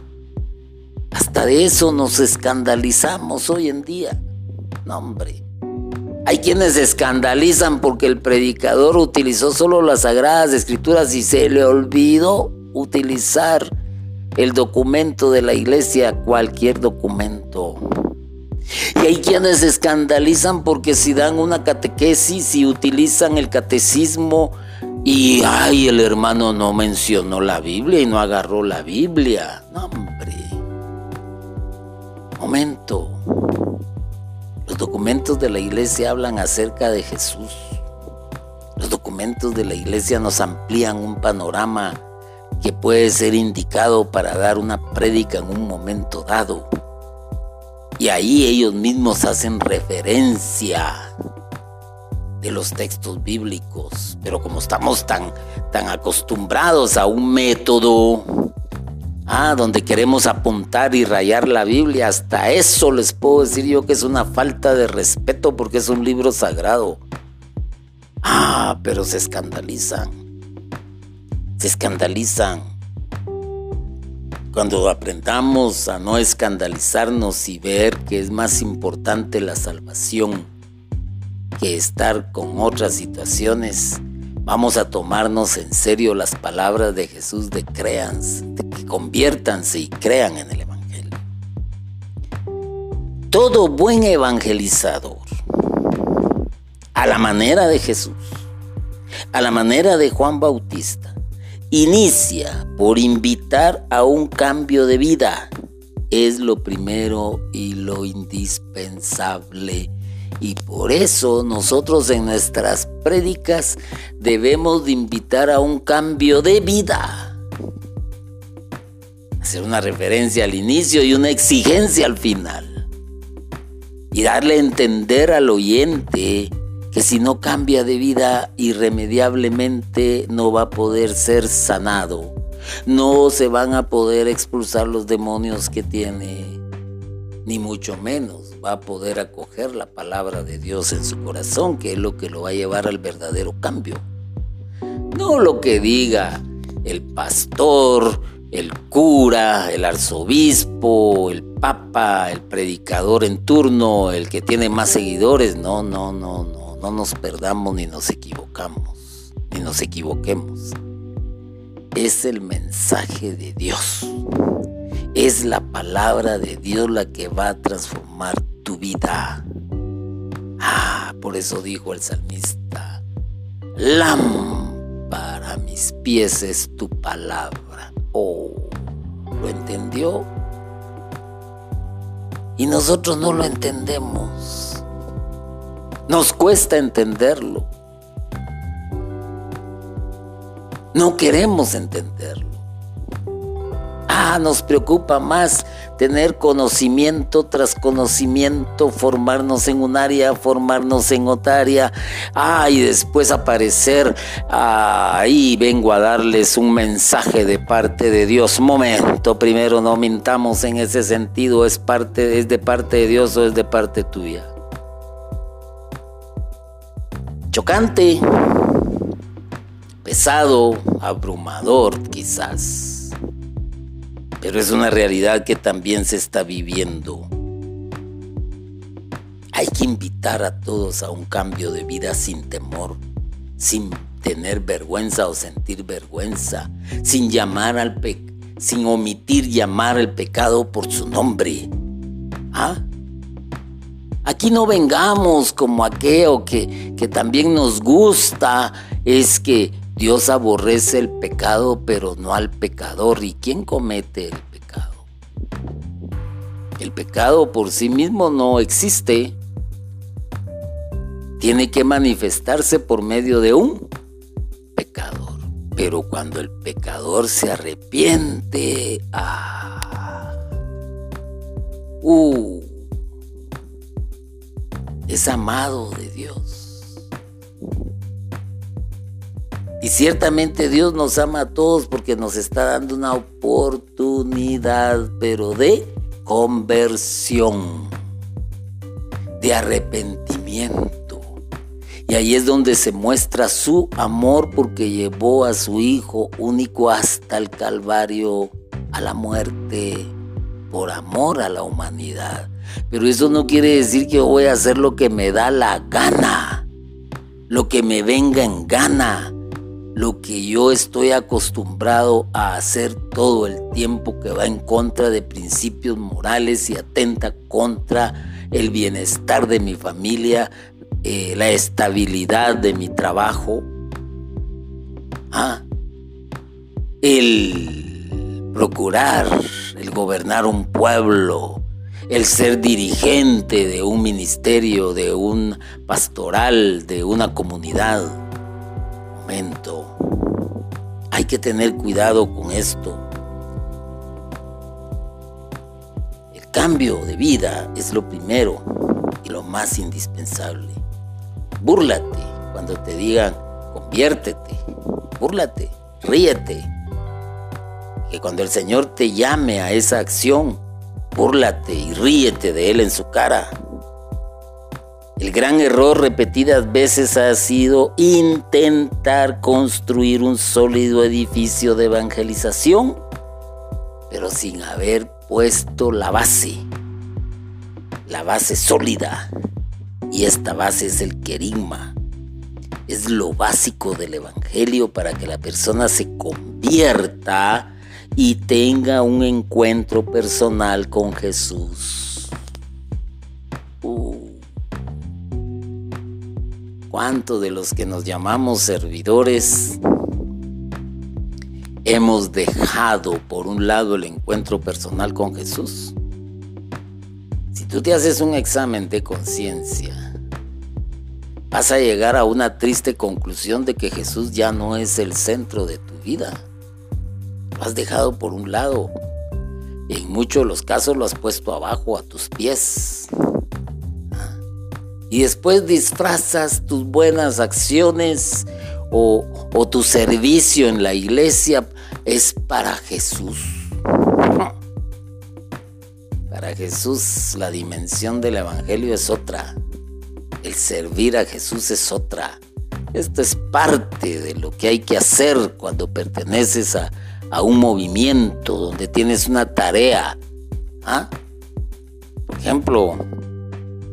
Hasta de eso nos escandalizamos hoy en día. No, hombre. Hay quienes escandalizan porque el predicador utilizó solo las sagradas escrituras y se le olvidó utilizar el documento de la iglesia, cualquier documento. Y hay quienes escandalizan porque si dan una catequesis y utilizan el catecismo y ay, el hermano no mencionó la Biblia y no agarró la Biblia. No, hombre. Los documentos de la iglesia hablan acerca de Jesús. Los documentos de la iglesia nos amplían un panorama que puede ser indicado para dar una prédica en un momento dado. Y ahí ellos mismos hacen referencia de los textos bíblicos. Pero como estamos tan, tan acostumbrados a un método, ah, donde queremos apuntar y rayar la Biblia, hasta eso les puedo decir yo que es una falta de respeto porque es un libro sagrado. Ah, pero se escandalizan se escandalizan. Cuando aprendamos a no escandalizarnos y ver que es más importante la salvación que estar con otras situaciones, vamos a tomarnos en serio las palabras de Jesús de crean, de que conviértanse y crean en el Evangelio. Todo buen evangelizador, a la manera de Jesús, a la manera de Juan Bautista, inicia por invitar a un cambio de vida. Es lo primero y lo indispensable. Y por eso nosotros en nuestras prédicas debemos de invitar a un cambio de vida. Hacer una referencia al inicio y una exigencia al final. Y darle a entender al oyente que si no cambia de vida irremediablemente no va a poder ser sanado. No se van a poder expulsar los demonios que tiene, ni mucho menos va a poder acoger la palabra de Dios en su corazón, que es lo que lo va a llevar al verdadero cambio. No lo que diga el pastor, el cura, el arzobispo, el papa, el predicador en turno, el que tiene más seguidores. No, no, no, no no nos perdamos ni nos equivocamos, ni nos equivoquemos. Es el mensaje de Dios. Es la palabra de Dios la que va a transformar tu vida. Ah, por eso dijo el salmista, lámpara a mis pies es tu palabra. Oh, ¿lo entendió? Y nosotros no lo entendemos. Nos cuesta entenderlo. No queremos entenderlo. Ah, nos preocupa más tener conocimiento tras conocimiento, formarnos en un área, formarnos en otra área. Ah, y después aparecer. ahí vengo a darles un mensaje de parte de Dios. Momento, primero no mintamos en ese sentido. ¿Es, parte, es de parte de Dios o es de parte tuya? chocante, pesado, abrumador quizás, pero es una realidad que también se está viviendo. Hay que invitar a todos a un cambio de vida sin temor, sin tener vergüenza o sentir vergüenza, sin llamar al pe sin omitir llamar al pecado por su nombre. ¿Ah? Aquí no vengamos como aquello que, que también nos gusta, es que Dios aborrece el pecado, pero no al pecador. ¿Y quién comete el pecado? El pecado por sí mismo no existe. Tiene que manifestarse por medio de un pecador. Pero cuando el pecador se arrepiente, ah, uh, es amado de Dios. Y ciertamente Dios nos ama a todos porque nos está dando una oportunidad pero de conversión, de arrepentimiento. Y ahí es donde se muestra su amor porque llevó a su Hijo único hasta el Calvario, a la muerte, por amor a la humanidad. Pero eso no quiere decir que voy a hacer lo que me da la gana, lo que me venga en gana, lo que yo estoy acostumbrado a hacer todo el tiempo que va en contra de principios morales y atenta contra el bienestar de mi familia, eh, la estabilidad de mi trabajo, ah, el procurar, el gobernar un pueblo, el ser dirigente de un ministerio, de un pastoral, de una comunidad. Momento. Hay que tener cuidado con esto. El cambio de vida es lo primero y lo más indispensable. Búrlate cuando te digan conviértete. Búrlate, ríete. Que cuando el Señor te llame a esa acción, Búrlate y ríete de él en su cara. El gran error repetidas veces ha sido intentar construir un sólido edificio de evangelización, pero sin haber puesto la base, la base sólida. Y esta base es el querigma, es lo básico del Evangelio para que la persona se convierta y tenga un encuentro personal con Jesús. Uh. ¿Cuántos de los que nos llamamos servidores hemos dejado por un lado el encuentro personal con Jesús? Si tú te haces un examen de conciencia, vas a llegar a una triste conclusión de que Jesús ya no es el centro de tu vida has dejado por un lado. Y en muchos de los casos lo has puesto abajo a tus pies. Y después disfrazas tus buenas acciones o, tu servicio en la iglesia es para Jesús. Para Jesús la dimensión del Evangelio es otra. El servir a Jesús es otra. Esto es parte de lo que hay que hacer cuando perteneces a, a un movimiento, donde tienes una tarea. ¿ah? Por ejemplo,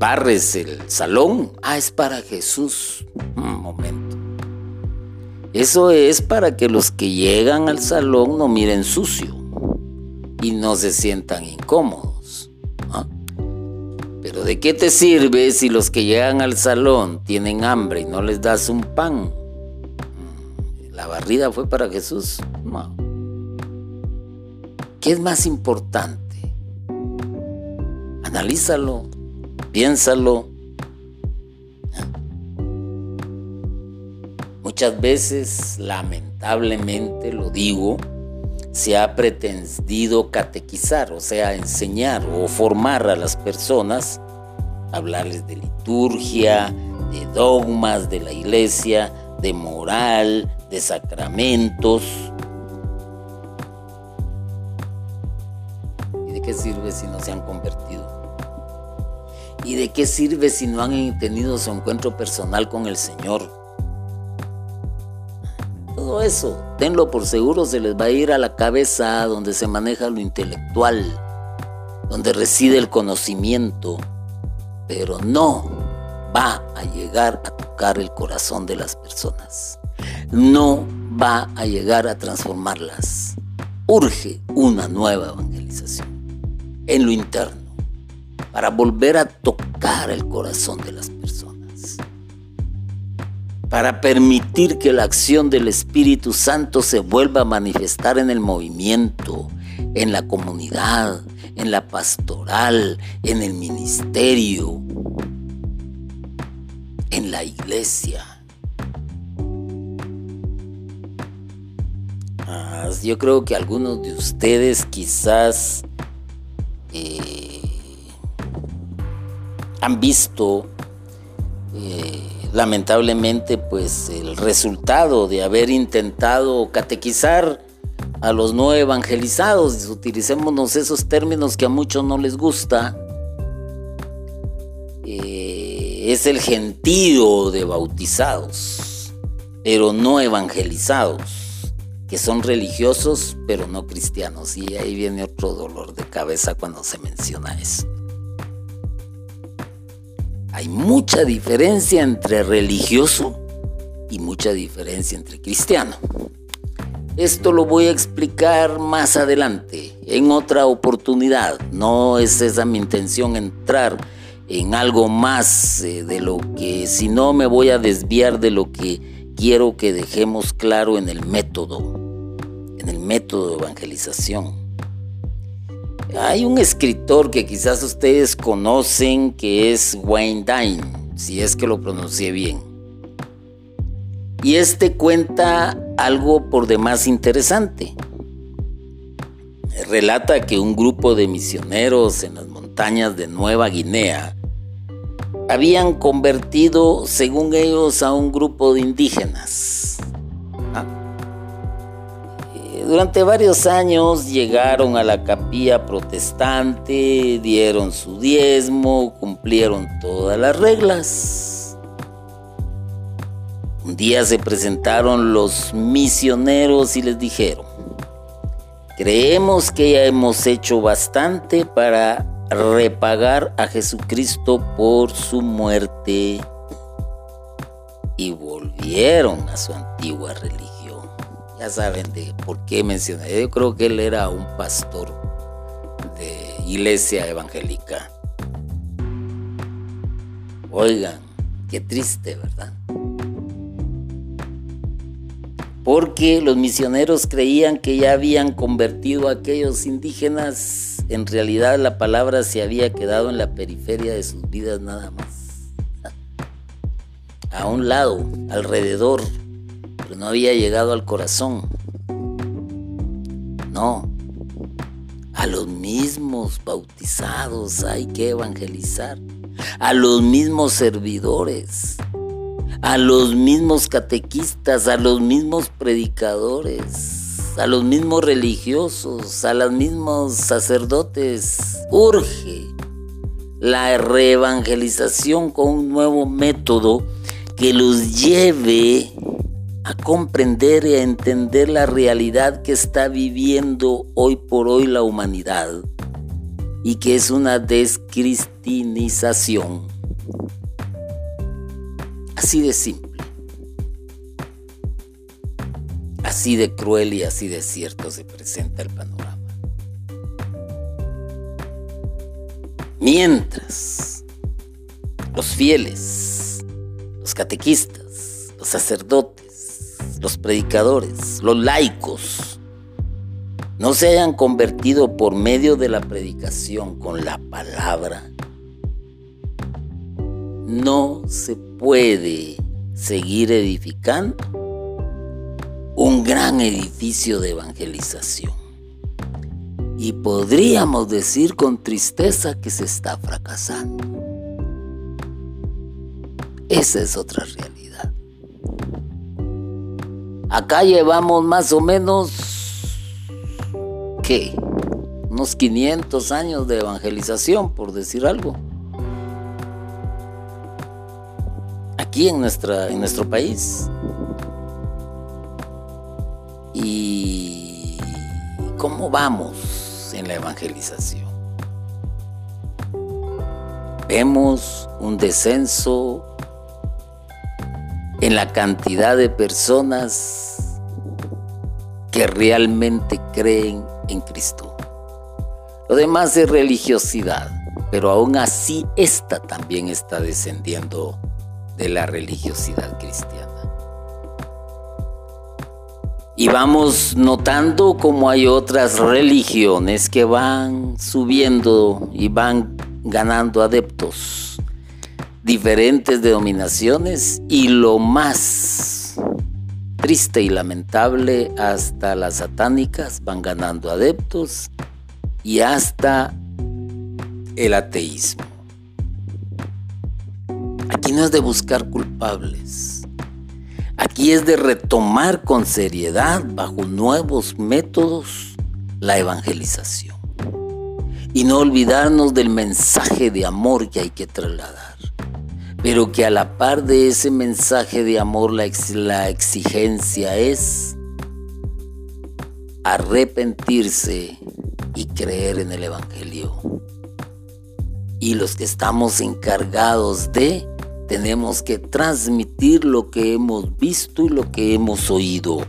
barres el salón. Ah, es para Jesús. Un momento. Eso es para que los que llegan al salón no miren sucio y no se sientan incómodos. ¿ah? Pero ¿de qué te sirve si los que llegan al salón tienen hambre y no les das un pan? Mm, la barrida fue para Jesús. No. ¿Qué es más importante? Analízalo, piénsalo. Muchas veces, lamentablemente, lo digo, se ha pretendido catequizar, o sea, enseñar o formar a las personas, hablarles de liturgia, de dogmas de la iglesia, de moral, de sacramentos, qué sirve si no se han convertido? ¿Y de qué sirve si no han tenido su encuentro personal con el Señor? Todo eso, tenlo por seguro, se les va a ir a la cabeza donde se maneja lo intelectual, donde reside el conocimiento, pero no va a llegar a tocar el corazón de las personas. No va a llegar a transformarlas. Urge una nueva evangelización en lo interno para volver a tocar el corazón de las personas, para permitir que la acción del Espíritu Santo se vuelva a manifestar en el movimiento, en la comunidad, en la pastoral, en el ministerio, en la iglesia. Ah, yo creo que algunos de ustedes quizás eh, han visto eh, lamentablemente pues el resultado de haber intentado catequizar a los no evangelizados, utilicémonos esos términos que a muchos no les gusta, eh, es el gentío de bautizados, pero no evangelizados, que son religiosos pero no cristianos. Y ahí viene otro dolor de cabeza cuando se menciona eso. Hay mucha diferencia entre religioso y mucha diferencia entre cristiano. Esto lo voy a explicar más adelante, en otra oportunidad. No es esa mi intención entrar en algo más eh, de lo que, si no me voy a desviar de lo que quiero que dejemos claro en el método, en el método de evangelización. Hay un escritor que quizás ustedes conocen que es Wayne Dine, si es que lo pronuncié bien. Y este cuenta algo por demás interesante. Relata que un grupo de misioneros en las montañas de Nueva Guinea habían convertido, según ellos, a un grupo de indígenas. Durante varios años llegaron a la capilla protestante, dieron su diezmo, cumplieron todas las reglas. Un día se presentaron los misioneros y les dijeron, creemos que ya hemos hecho bastante para repagar a Jesucristo por su muerte y volvieron a su antigua religión. Ya saben de por qué mencioné. Yo creo que él era un pastor de iglesia evangélica. Oigan, qué triste, ¿verdad? porque los misioneros creían que ya habían convertido a aquellos indígenas, en realidad la palabra se había quedado en la periferia de sus vidas nada más. A un lado, alrededor, no había llegado al corazón. No, a los mismos bautizados hay que evangelizar, a los mismos servidores a los mismos catequistas, a los mismos predicadores, a los mismos religiosos, a los mismos sacerdotes. Urge la reevangelización con un nuevo método que los lleve a comprender y a entender la realidad que está viviendo hoy por hoy la humanidad y que es una descristinización Así de simple. Así de cruel y así de cierto se presenta el panorama. Mientras los fieles, los catequistas, los sacerdotes, los predicadores, los laicos, no se hayan convertido por medio de la predicación con la palabra, no se puede seguir edificando un gran edificio de evangelización. Y podríamos decir con tristeza que se está fracasando. Esa es otra realidad. Acá llevamos más o menos, ¿qué? Unos 500 años de evangelización, por decir algo. aquí en, nuestra, en nuestro país. ¿Y cómo vamos en la evangelización? Vemos un descenso en la cantidad de personas que realmente creen en Cristo. Lo demás es religiosidad, pero aún así esta también está descendiendo de la religiosidad cristiana. Y vamos notando cómo hay otras religiones que van subiendo y van ganando adeptos, diferentes denominaciones y lo más triste y lamentable, hasta las satánicas van ganando adeptos y hasta el ateísmo. Aquí no es de buscar culpables. Aquí es de retomar con seriedad, bajo nuevos métodos, la evangelización. Y no olvidarnos del mensaje de amor que hay que trasladar. Pero que a la par de ese mensaje de amor la, la exigencia es arrepentirse y creer en el Evangelio. Y los que estamos encargados de tenemos que transmitir lo que hemos visto y lo que hemos oído.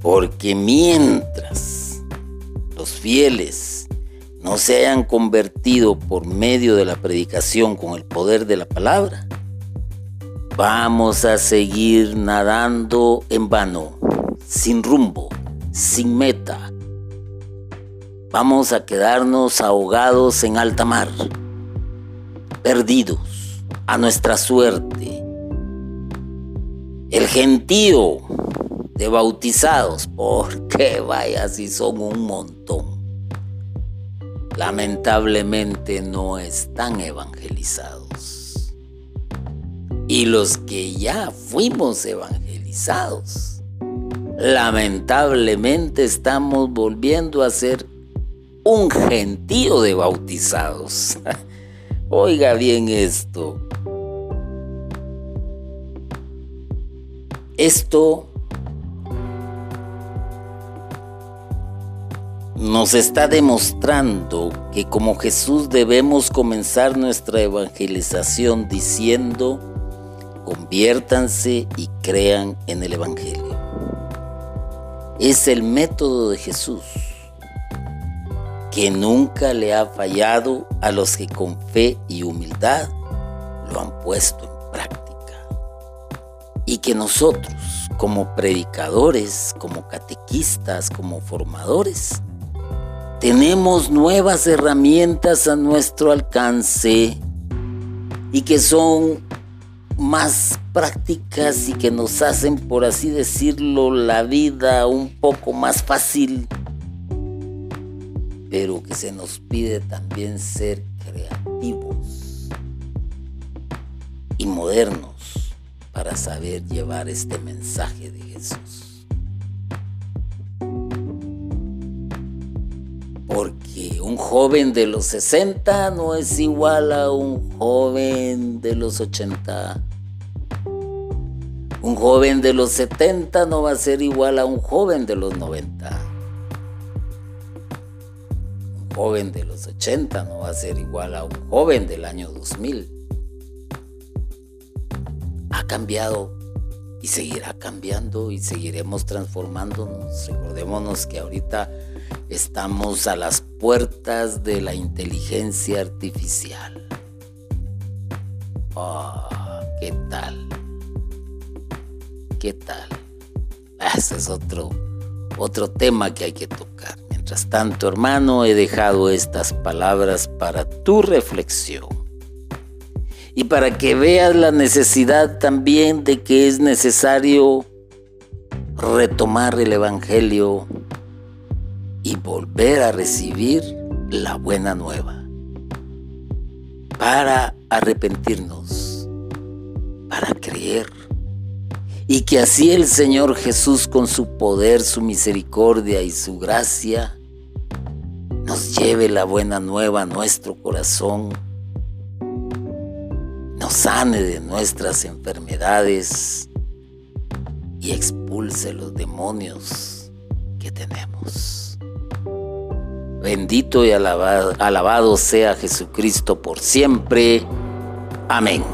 Porque mientras los fieles no se hayan convertido por medio de la predicación con el poder de la palabra, vamos a seguir nadando en vano, sin rumbo, sin meta. Vamos a quedarnos ahogados en alta mar perdidos a nuestra suerte. El gentío de bautizados, porque vaya si son un montón, lamentablemente no están evangelizados. Y los que ya fuimos evangelizados, lamentablemente estamos volviendo a ser un gentío de bautizados. Oiga bien esto. Esto nos está demostrando que como Jesús debemos comenzar nuestra evangelización diciendo, conviértanse y crean en el Evangelio. Es el método de Jesús que nunca le ha fallado a los que con fe y humildad lo han puesto en práctica. Y que nosotros, como predicadores, como catequistas, como formadores, tenemos nuevas herramientas a nuestro alcance y que son más prácticas y que nos hacen, por así decirlo, la vida un poco más fácil pero que se nos pide también ser creativos y modernos para saber llevar este mensaje de Jesús. Un joven de los 60 no es igual a un joven de los 80. Un joven de los 70 no va a ser igual a un joven de los 90 joven de los 80 no va a ser igual a un joven del año 2000. Ha cambiado y seguirá cambiando y seguiremos transformándonos. Recordémonos que ahorita estamos a las puertas de la inteligencia artificial. Oh, ¿qué tal? ¿Qué tal? Ese es otro, otro tema que hay que tocar. Mientras tanto, hermano, he dejado estas palabras para tu reflexión y para que veas la necesidad también de que es necesario retomar el Evangelio y volver a recibir la buena nueva. Para arrepentirnos, para creer. Y que así el Señor Jesús con su poder, su misericordia y su gracia nos lleve la buena nueva a nuestro corazón, nos sane de nuestras enfermedades y expulse los demonios que tenemos. Bendito y alabado, alabado sea Jesucristo por siempre. Amén.